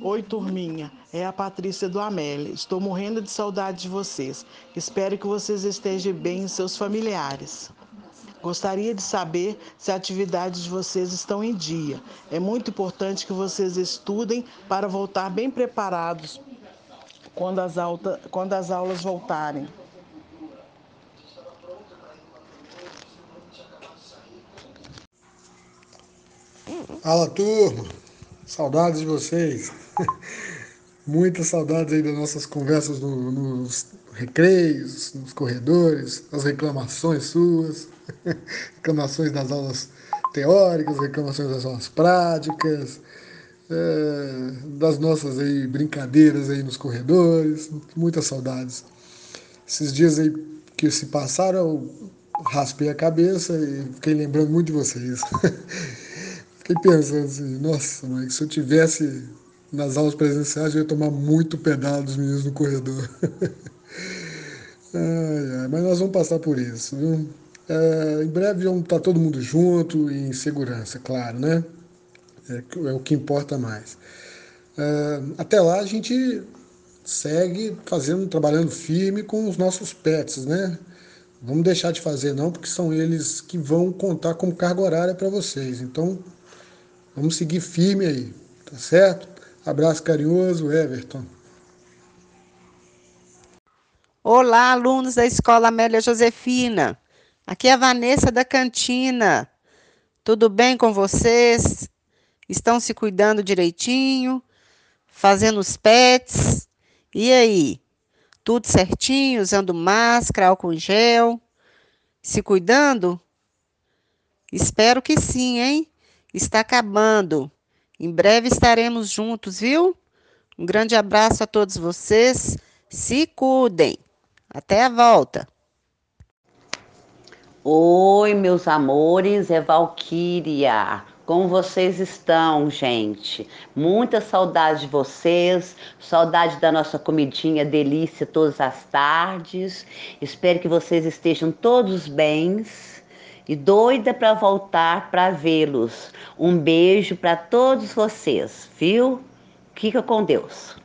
Oi, turminha. É a Patrícia do Amélia. Estou morrendo de saudade de vocês. Espero que vocês estejam bem e seus familiares. Gostaria de saber se atividades de vocês estão em dia. É muito importante que vocês estudem para voltar bem preparados quando as, alta, quando as aulas voltarem. Fala turma, saudades de vocês. Muitas saudades aí das nossas conversas no, nos recreios, nos corredores, as reclamações suas, reclamações das aulas teóricas, reclamações das aulas práticas, é, das nossas aí brincadeiras aí nos corredores, muitas saudades. Esses dias aí que se passaram, eu raspei a cabeça e fiquei lembrando muito de vocês. fiquei pensando assim, nossa, mãe, se eu tivesse nas aulas presenciais, eu ia tomar muito pedal dos meninos no corredor. ai, ai, mas nós vamos passar por isso, viu? É, em breve vamos estar todo mundo junto e em segurança, claro, né? É, é o que importa mais. É, até lá a gente segue fazendo, trabalhando firme com os nossos pets, né? Vamos deixar de fazer não, porque são eles que vão contar como carga horária para vocês. Então, vamos seguir firme aí, tá certo? Abraço carinhoso, Everton. Olá, alunos da Escola Amélia Josefina. Aqui é a Vanessa da Cantina. Tudo bem com vocês? Estão se cuidando direitinho? Fazendo os pets? E aí? Tudo certinho? Usando máscara, álcool em gel? Se cuidando? Espero que sim, hein? Está acabando. Em breve estaremos juntos, viu? Um grande abraço a todos vocês. Se cuidem. Até a volta. Oi, meus amores, é Valquíria. Como vocês estão, gente? Muita saudade de vocês, saudade da nossa comidinha delícia todas as tardes. Espero que vocês estejam todos bens e doida para voltar para vê-los. Um beijo para todos vocês, viu? Fica com Deus.